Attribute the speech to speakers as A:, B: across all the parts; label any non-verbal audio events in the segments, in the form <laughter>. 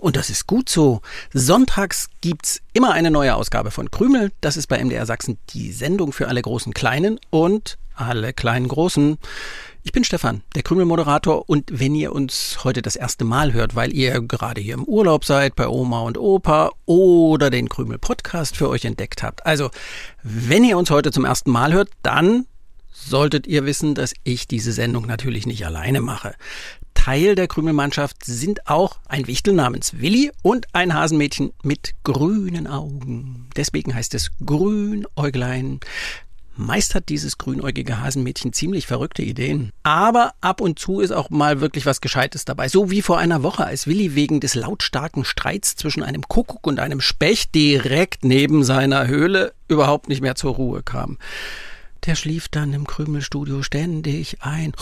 A: Und das ist gut so. Sonntags gibt's immer eine neue Ausgabe von Krümel. Das ist bei MDR Sachsen die Sendung für alle großen Kleinen und alle kleinen Großen. Ich bin Stefan, der Krümel-Moderator und wenn ihr uns heute das erste Mal hört, weil ihr gerade hier im Urlaub seid bei Oma und Opa oder den Krümel-Podcast für euch entdeckt habt. Also, wenn ihr uns heute zum ersten Mal hört, dann solltet ihr wissen, dass ich diese Sendung natürlich nicht alleine mache. Teil der Krümelmannschaft sind auch ein Wichtel namens Willi und ein Hasenmädchen mit grünen Augen. Deswegen heißt es Grünäuglein. Meist hat dieses grünäugige Hasenmädchen ziemlich verrückte Ideen. Aber ab und zu ist auch mal wirklich was Gescheites dabei. So wie vor einer Woche, als Willi wegen des lautstarken Streits zwischen einem Kuckuck und einem Specht direkt neben seiner Höhle überhaupt nicht mehr zur Ruhe kam. Der schlief dann im Krümelstudio ständig ein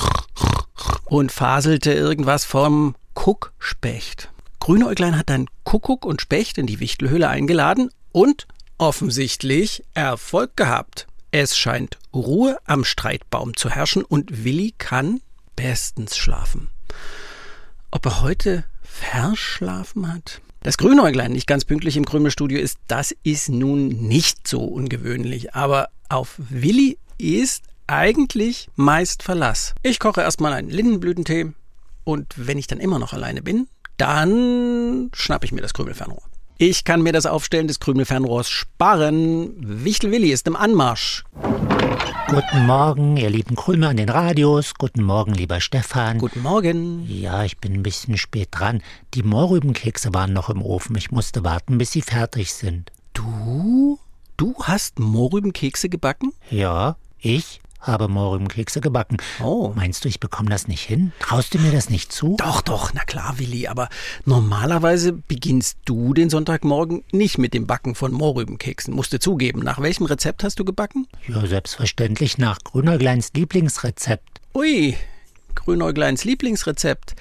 A: und faselte irgendwas vom Kuckspecht. Grünäuglein hat dann Kuckuck und Specht in die Wichtelhöhle eingeladen und offensichtlich Erfolg gehabt. Es scheint Ruhe am Streitbaum zu herrschen und Willi kann bestens schlafen. Ob er heute verschlafen hat? Dass Grünäuglein nicht ganz pünktlich im Krümelstudio ist, das ist nun nicht so ungewöhnlich. Aber auf Willi ist eigentlich meist Verlass. Ich koche erstmal einen Lindenblütentee und wenn ich dann immer noch alleine bin, dann schnappe ich mir das Krümelfernrohr. Ich kann mir das Aufstellen des Krümelfernrohrs sparen. Wichtel Willi ist im Anmarsch.
B: Guten Morgen, ihr lieben Krümel an den Radios. Guten Morgen, lieber Stefan.
A: Guten Morgen.
B: Ja, ich bin ein bisschen spät dran. Die Mohrrübenkekse waren noch im Ofen. Ich musste warten, bis sie fertig sind.
A: Du? Du hast Mohrrübenkekse gebacken?
B: Ja, ich habe Mohrrübenkekse gebacken.
A: Oh.
B: Meinst du, ich bekomme das nicht hin? Traust du mir das nicht zu?
A: Doch, doch, na klar, Willi, aber normalerweise beginnst du den Sonntagmorgen nicht mit dem Backen von Mohrrübenkeksen, musst du zugeben. Nach welchem Rezept hast du gebacken?
B: Ja, selbstverständlich nach Grünäugleins Lieblingsrezept.
A: Ui, Grünäugleins Lieblingsrezept.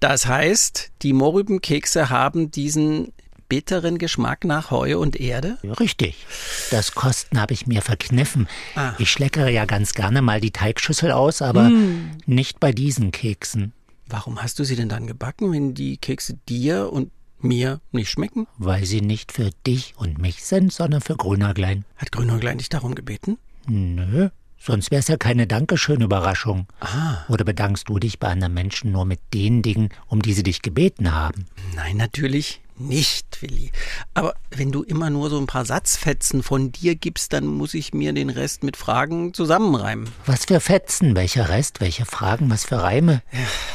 A: Das heißt, die Mohrrübenkekse haben diesen bitteren Geschmack nach Heu und Erde?
B: Richtig. Das Kosten habe ich mir verkniffen.
A: Ah.
B: Ich schleckere ja ganz gerne mal die Teigschüssel aus, aber
A: Hm.
B: nicht bei diesen Keksen.
A: Warum hast du sie denn dann gebacken, wenn die Kekse dir und mir nicht schmecken?
B: Weil sie nicht für dich und mich sind, sondern für Grünäuglein.
A: Hat Grünäuglein dich darum gebeten?
B: Nö, sonst wär's ja keine Dankeschön-Überraschung.
A: Ah,
B: Oder bedankst du dich bei anderen Menschen nur mit den Dingen, um die sie dich gebeten haben?
A: nein, natürlich nicht, Willi. Aber wenn du immer nur so ein paar Satzfetzen von dir gibst, dann muss ich mir den Rest mit Fragen zusammenreimen.
B: Was für Fetzen, welcher Rest, welche Fragen, was für Reime?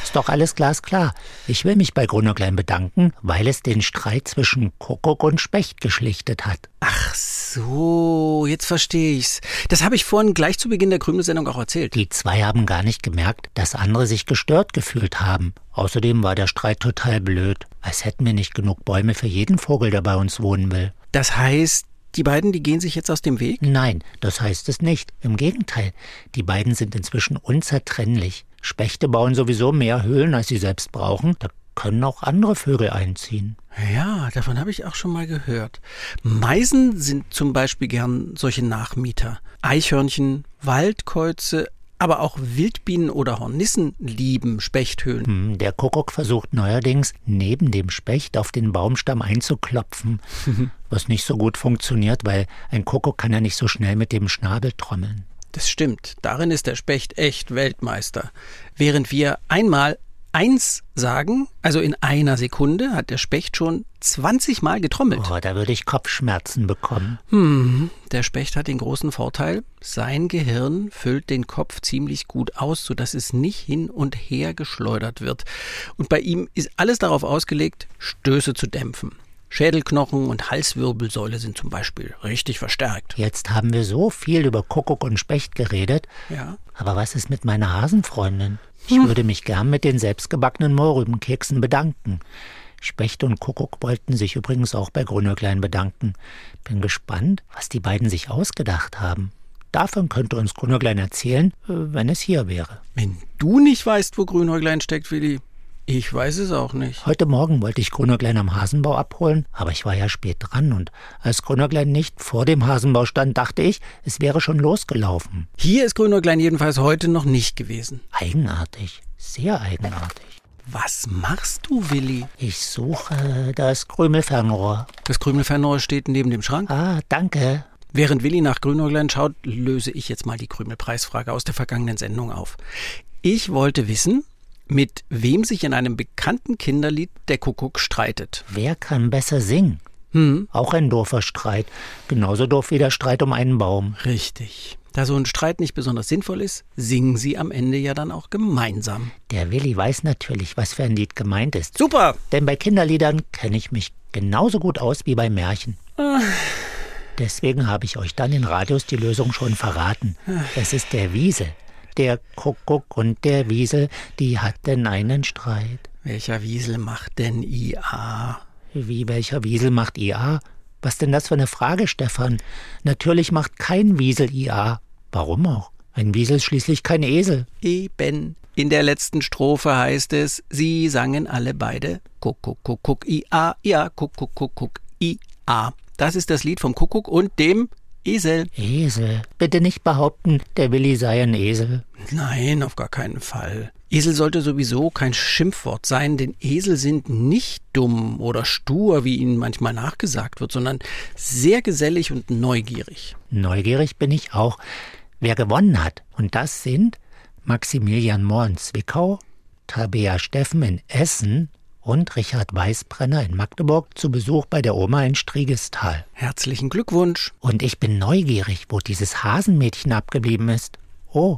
B: Ist doch alles glasklar. Ich will mich bei Grünäuglein bedanken, weil es den Streit zwischen Kuckuck und Specht geschlichtet hat.
A: Ach so, jetzt verstehe ich's. Das habe ich vorhin gleich zu Beginn der Krümelsendung auch erzählt.
B: Die zwei haben gar nicht gemerkt, dass andere sich gestört gefühlt haben. Außerdem war der Streit total blöd, als hätten wir nicht genug Bäume für jeden Vogel, der bei uns wohnen will.
A: Das heißt, die beiden, die gehen sich jetzt aus dem Weg?
B: Nein, das heißt es nicht. Im Gegenteil, die beiden sind inzwischen unzertrennlich. Spechte bauen sowieso mehr Höhlen, als sie selbst brauchen. Da können auch andere Vögel einziehen.
A: Ja, davon habe ich auch schon mal gehört. Meisen sind zum Beispiel gern solche Nachmieter. Eichhörnchen, Waldkäuze, aber auch Wildbienen oder Hornissen lieben Spechthöhlen.
B: Hm, Der Kuckuck versucht neuerdings, neben dem Specht auf den Baumstamm einzuklopfen. <laughs> Was nicht so gut funktioniert, weil ein Kuckuck kann ja nicht so schnell mit dem Schnabel trommeln.
A: Das stimmt, darin ist der Specht echt Weltmeister. Während wir einmal eins sagen, also in einer Sekunde, hat der Specht schon 20 Mal getrommelt.
B: Oh, da würde ich Kopfschmerzen bekommen.
A: Hm, der Specht hat den großen Vorteil, sein Gehirn füllt den Kopf ziemlich gut aus, sodass es nicht hin und her geschleudert wird. Und bei ihm ist alles darauf ausgelegt, Stöße zu dämpfen. Schädelknochen und Halswirbelsäule sind zum Beispiel richtig verstärkt.
B: Jetzt haben wir so viel über Kuckuck und Specht geredet.
A: Ja.
B: Aber was ist mit meiner Hasenfreundin? Ich würde mich gern mit den selbstgebackenen Mohrrübenkeksen bedanken. Specht und Kuckuck wollten sich übrigens auch bei Grünäuglein bedanken. Bin gespannt, was die beiden sich ausgedacht haben. Davon könnte uns Grünäuglein erzählen, äh, wenn es hier wäre.
A: Wenn du nicht weißt, wo Grünäuglein steckt, Willi, ich weiß es auch nicht.
B: Heute Morgen wollte ich Grünäuglein am Hasenbau abholen, aber ich war ja spät dran und als Grünäuglein nicht vor dem Hasenbau stand, dachte ich, es wäre schon losgelaufen.
A: Hier ist Grünäuglein jedenfalls heute noch nicht gewesen.
B: Eigenartig, sehr eigenartig.
A: Was machst du, Willi?
B: Ich suche das Krümelfernrohr.
A: Das Krümelfernrohr steht neben dem Schrank.
B: Ah, danke.
A: Während Willi nach Grünäuglein schaut, löse ich jetzt mal die Krümelpreisfrage aus der vergangenen Sendung auf. Ich wollte wissen, mit wem sich in einem bekannten Kinderlied der Kuckuck streitet.
B: Wer kann besser singen?
A: Hm,
B: Auch ein doofer Streit. Genauso doof wie der Streit um einen Baum.
A: richtig. Da so ein Streit nicht besonders sinnvoll ist, singen sie am Ende ja dann auch gemeinsam.
B: Der Willi weiß natürlich, was für ein Lied gemeint ist.
A: Super!
B: Denn bei Kinderliedern kenne ich mich genauso gut aus wie bei Märchen. Deswegen habe ich euch dann in Radios die Lösung schon verraten. Es ist der Wiesel. Der Kuckuck und der Wiesel, die hatten einen Streit.
A: Welcher Wiesel macht denn IA?
B: Wie welcher Wiesel macht IA? Was denn das für eine Frage, Stefan? Natürlich macht kein Wiesel IA. Warum auch? Ein Wiesel ist schließlich kein Esel.
A: Eben. In der letzten Strophe heißt es, sie sangen alle beide Kuckuck, Kuckuck, IA, ja, Kuckuck, Kuckuck, IA. Das ist das Lied vom Kuckuck und dem Esel.
B: Esel. Bitte nicht behaupten, der Willi sei ein Esel.
A: Nein, auf gar keinen Fall. Esel sollte sowieso kein Schimpfwort sein, denn Esel sind nicht dumm oder stur, wie ihnen manchmal nachgesagt wird, sondern sehr gesellig und neugierig.
B: Neugierig bin ich auch, wer gewonnen hat. Und das sind Maximilian Mohr in Zwickau, Tabea Steffen in Essen und Richard Weißbrenner in Magdeburg zu Besuch bei der Oma in Striegestal.
A: Herzlichen Glückwunsch.
B: Und ich bin neugierig, wo dieses Hasenmädchen abgeblieben ist. Oh,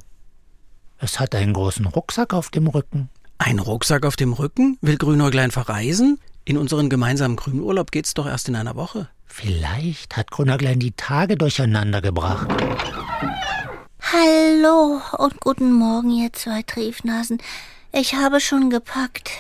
B: es hat einen großen Rucksack auf dem Rücken.
A: Ein Rucksack auf dem Rücken? Will Grünäuglein verreisen? In unseren gemeinsamen Grünurlaub geht's doch erst in einer Woche.
B: Vielleicht hat Grünerglein die Tage durcheinander gebracht.
C: Hallo und guten Morgen, ihr zwei Triefnasen. Ich habe schon gepackt.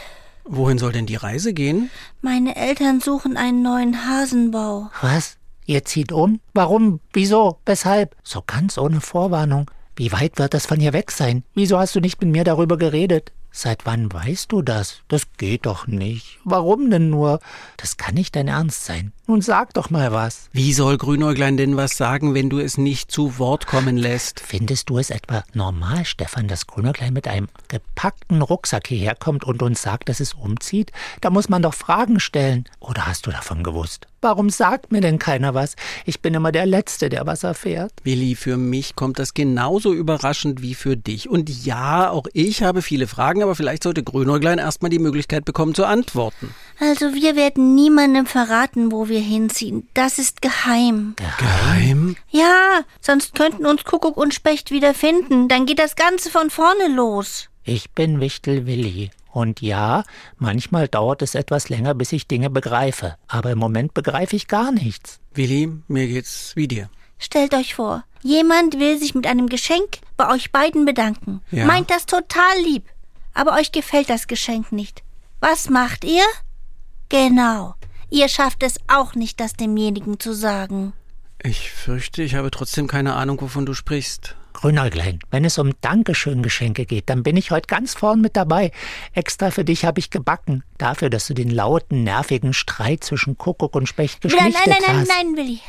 A: Wohin soll denn die Reise gehen?
C: Meine Eltern suchen einen neuen Hasenbau.
B: Was? Ihr zieht um? Warum? Wieso? Weshalb? So ganz ohne Vorwarnung. Wie weit wird das von hier weg sein? Wieso hast du nicht mit mir darüber geredet? Seit wann weißt du das? Das geht doch nicht. Warum denn nur? Das kann nicht dein Ernst sein. Nun sag doch mal was.
A: Wie soll Grünäuglein denn was sagen, wenn du es nicht zu Wort kommen lässt?
B: Findest du es etwa normal, Stefan, dass Grünerklein mit einem gepackten Rucksack hierher kommt und uns sagt, dass es umzieht? Da muss man doch Fragen stellen. Oder hast du davon gewusst? Warum sagt mir denn keiner was? Ich bin immer der Letzte, der was erfährt.
A: Willi, für mich kommt das genauso überraschend wie für dich. Und ja, auch ich habe viele Fragen, aber vielleicht sollte Grünäuglein erstmal die Möglichkeit bekommen zu antworten.
C: Also wir werden niemandem verraten, wo wir hinziehen. Das ist geheim.
A: Geheim?
C: Ja, sonst könnten uns Kuckuck und Specht wieder finden. Dann geht das Ganze von vorne los.
B: Ich bin Wichtel Willi. Und ja, manchmal dauert es etwas länger, bis ich Dinge begreife. Aber im Moment begreife ich gar nichts.
A: Willi, mir geht's wie dir.
C: Stellt euch vor, jemand will sich mit einem Geschenk bei euch beiden bedanken.
A: Ja.
C: Meint das total lieb. Aber euch gefällt das Geschenk nicht. Was macht ihr? Genau. Ihr schafft es auch nicht, das demjenigen zu sagen.
A: Ich fürchte, ich habe trotzdem keine Ahnung, wovon du sprichst.
B: Grünäuglein, wenn es um Dankeschön-Geschenke geht, dann bin ich heute ganz vorn mit dabei. Extra für dich habe ich gebacken. Dafür, dass du den lauten, nervigen Streit zwischen Kuckuck und Specht
C: Nein,
B: geschlichtet
C: nein, nein, nein,
B: hast.
C: nein, Willi.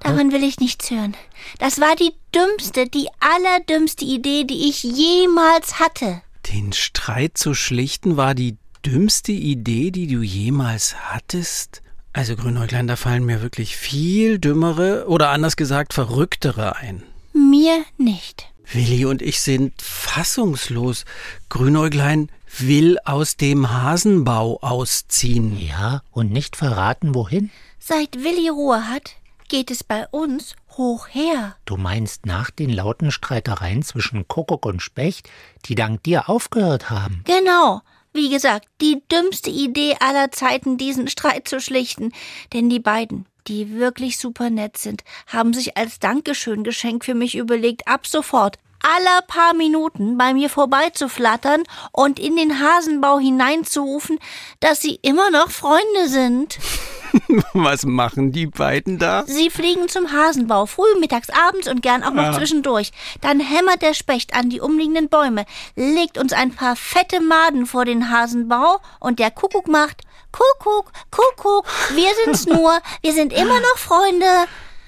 C: Davon will ich nichts hören. Das war die dümmste, die allerdümmste Idee, die ich jemals hatte.
A: Den Streit zu schlichten war die dümmste Idee, die du jemals hattest? Also Grünäuglein, da fallen mir wirklich viel dümmere oder anders gesagt verrücktere ein.
C: Mir nicht.
A: Willi und ich sind fassungslos. Grünäuglein will aus dem Hasenbau ausziehen.
B: Ja, und nicht verraten, wohin?
C: Seit Willi Ruhe hat, geht es bei uns hoch her.
B: Du meinst nach den lauten Streitereien zwischen Kuckuck und Specht, die dank dir aufgehört haben?
C: Genau. Wie gesagt, die dümmste Idee aller Zeiten, diesen Streit zu schlichten. Denn die beiden, die wirklich super nett sind, haben sich als Dankeschön-Geschenk für mich überlegt, ab sofort aller paar Minuten bei mir vorbeizuflattern und in den Hasenbau hineinzurufen, dass sie immer noch Freunde sind. <laughs> <laughs>
A: Was machen die beiden da?
C: Sie fliegen zum Hasenbau, früh, mittags, abends und gern auch noch
A: Ah.
C: zwischendurch. Dann hämmert der Specht an die umliegenden Bäume, legt uns ein paar fette Maden vor den Hasenbau und der Kuckuck macht Kuckuck, Kuckuck, wir sind's <laughs> nur, wir sind immer noch Freunde.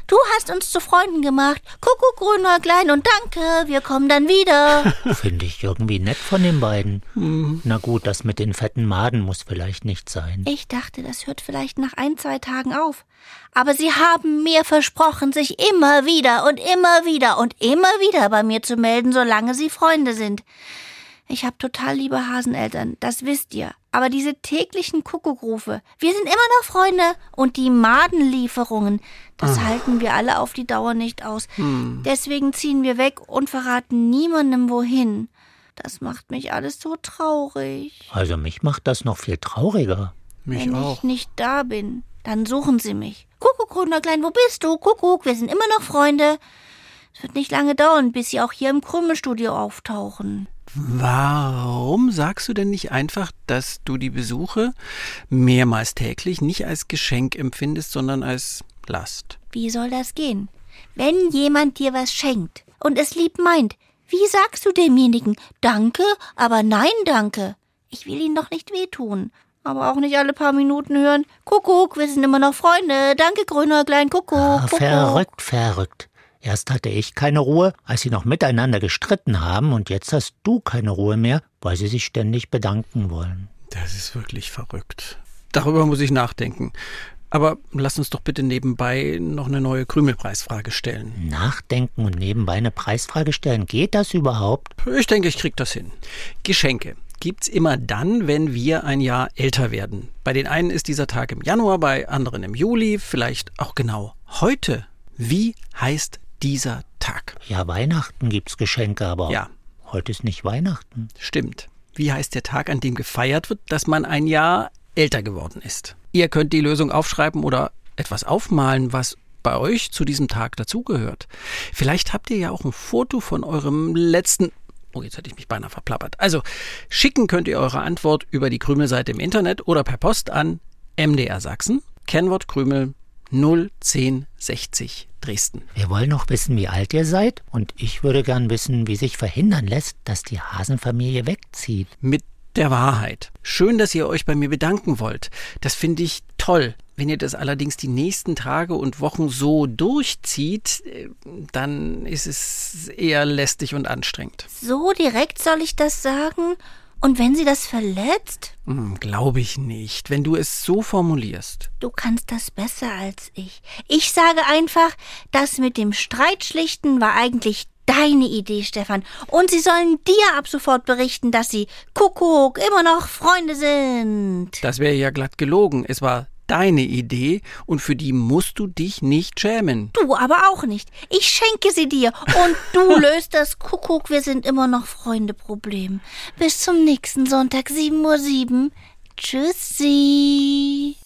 C: Du hast uns zu Freunden gemacht. Kuckuck, Grünäuglein und danke, wir kommen dann wieder. <laughs>
B: Finde ich irgendwie nett von den beiden. Na gut, das mit den fetten Maden muss vielleicht nicht sein.
C: Ich dachte, das hört vielleicht nach ein, zwei Tagen auf. Aber sie haben mir versprochen, sich immer wieder und immer wieder und immer wieder bei mir zu melden, solange sie Freunde sind. Ich habe total liebe Haseneltern, das wisst ihr. Aber diese täglichen Kuckuckrufe, wir sind immer noch Freunde und die Madenlieferungen, das halten wir alle auf die Dauer nicht aus. Deswegen ziehen wir weg und verraten niemandem wohin. Das macht mich alles so traurig.
B: Also mich macht das noch viel trauriger.
A: Mich
C: Wenn
A: auch.
C: ich nicht da bin, dann suchen sie mich. Kuckuck, Gründerklein, wo bist du? Kuckuck, wir sind immer noch Freunde. Es wird nicht lange dauern, bis sie auch hier im Krümelstudio auftauchen.
A: Warum sagst du denn nicht einfach, dass du die Besuche mehrmals täglich nicht als Geschenk empfindest, sondern als Last?
C: Wie soll das gehen? Wenn jemand dir was schenkt und es lieb meint, wie sagst du demjenigen Danke, aber nein, danke? Ich will ihn doch nicht wehtun. Aber auch nicht alle paar Minuten hören, Kuckuck, wir sind immer noch Freunde. Danke, Grünäuglein, Kuckuck,
B: Ah,
C: Kuckuck.
B: verrückt, verrückt. Erst hatte ich keine Ruhe, als sie noch miteinander gestritten haben, und jetzt hast du keine Ruhe mehr, weil sie sich ständig bedanken wollen.
A: Das ist wirklich verrückt. Darüber muss ich nachdenken. Aber lass uns doch bitte nebenbei noch eine neue Krümelpreisfrage stellen.
B: Nachdenken und nebenbei eine Preisfrage stellen, geht das überhaupt?
A: Ich denke, ich krieg das hin. Geschenke gibt's immer dann, wenn wir ein Jahr älter werden. Bei den einen ist dieser Tag im Januar, bei anderen im Juli, vielleicht auch genau heute. Wie heißt dieser Tag?
B: Ja, Weihnachten gibt's Geschenke, aber
A: Ja.
B: heute ist nicht Weihnachten.
A: Stimmt. Wie heißt der Tag, an dem gefeiert wird, dass man ein Jahr älter geworden ist? Ihr könnt die Lösung aufschreiben oder etwas aufmalen, was bei euch zu diesem Tag dazugehört. Vielleicht habt ihr ja auch ein Foto von eurem letzten. Oh, jetzt hätte ich mich beinahe verplappert. Also, schicken könnt ihr eure Antwort über die Krümelseite im Internet oder per Post an MDR Sachsen, Kennwort Krümel 01060 Dresden.
B: Wir wollen noch wissen, wie alt ihr seid, und ich würde gern wissen, wie sich verhindern lässt, dass die Hasenfamilie wegzieht.
A: mit der Wahrheit. Schön, dass ihr euch bei mir bedanken wollt. Das finde ich toll. Wenn ihr das allerdings die nächsten Tage und Wochen so durchzieht, äh, dann ist es eher lästig und anstrengend.
C: So direkt soll ich das sagen? Und wenn sie das verletzt?
A: Hm, Glaube ich nicht, wenn du es so formulierst.
C: Du kannst das besser als ich. Ich sage einfach, das mit dem Streitschlichten war eigentlich deine Idee, Stefan. Und sie sollen dir ab sofort berichten, dass sie Kuckuck immer noch Freunde sind.
A: Das wäre ja glatt gelogen. Es war deine Idee und für die musst du dich nicht schämen.
C: Du aber auch nicht. Ich schenke sie dir und du <laughs> löst das Kuckuck, wir sind immer noch Freunde Problem. Bis zum nächsten Sonntag 7.07 Uhr. Tschüssi.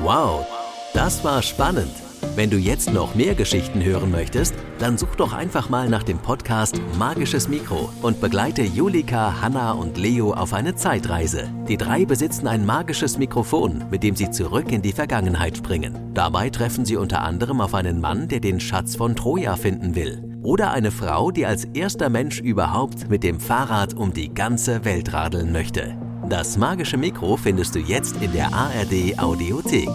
D: Wow, das war spannend. Wenn du jetzt noch mehr Geschichten hören möchtest, dann such doch einfach mal nach dem Podcast Magisches Mikro und begleite Julika, Hanna und Leo auf eine Zeitreise. Die drei besitzen ein magisches Mikrofon, mit dem sie zurück in die Vergangenheit springen. Dabei treffen sie unter anderem auf einen Mann, der den Schatz von Troja finden will. Oder eine Frau, die als erster Mensch überhaupt mit dem Fahrrad um die ganze Welt radeln möchte. Das magische Mikro findest du jetzt in der ARD Audiothek.